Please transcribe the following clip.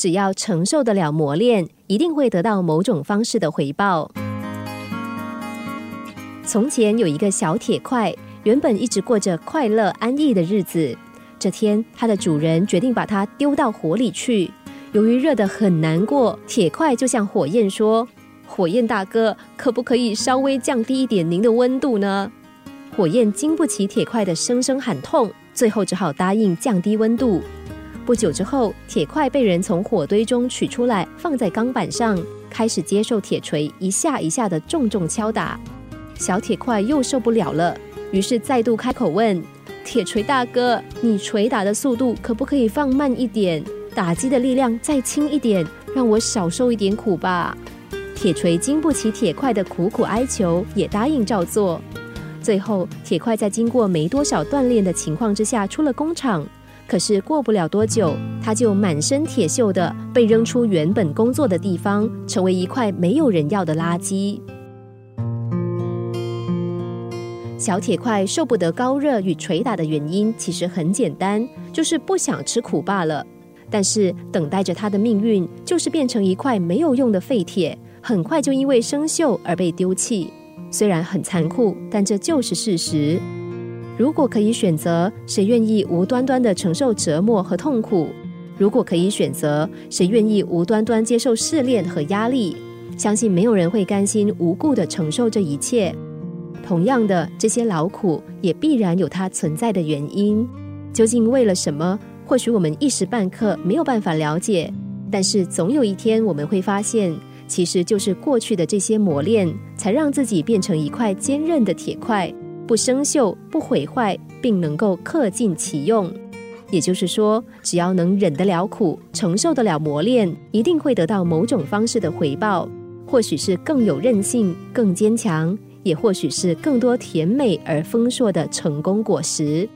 只要承受得了磨练，一定会得到某种方式的回报。从前有一个小铁块，原本一直过着快乐安逸的日子。这天，它的主人决定把它丢到火里去。由于热得很难过，铁块就向火焰说：“火焰大哥，可不可以稍微降低一点您的温度呢？”火焰经不起铁块的声声喊痛，最后只好答应降低温度。不久之后，铁块被人从火堆中取出来，放在钢板上，开始接受铁锤一下一下的重重敲打。小铁块又受不了了，于是再度开口问。铁锤大哥，你锤打的速度可不可以放慢一点？打击的力量再轻一点，让我少受一点苦吧。铁锤经不起铁块的苦苦哀求，也答应照做。最后，铁块在经过没多少锻炼的情况之下出了工厂。可是过不了多久，他就满身铁锈的被扔出原本工作的地方，成为一块没有人要的垃圾。小铁块受不得高热与捶打的原因其实很简单，就是不想吃苦罢了。但是等待着他的命运就是变成一块没有用的废铁，很快就因为生锈而被丢弃。虽然很残酷，但这就是事实。如果可以选择，谁愿意无端端的承受折磨和痛苦？如果可以选择，谁愿意无端端接受试炼和压力？相信没有人会甘心无故的承受这一切。同样的，这些劳苦也必然有它存在的原因。究竟为了什么？或许我们一时半刻没有办法了解，但是总有一天我们会发现，其实就是过去的这些磨练，才让自己变成一块坚韧的铁块，不生锈、不毁坏，并能够恪尽其用。也就是说，只要能忍得了苦，承受得了磨练，一定会得到某种方式的回报。或许是更有韧性、更坚强。也或许是更多甜美而丰硕的成功果实。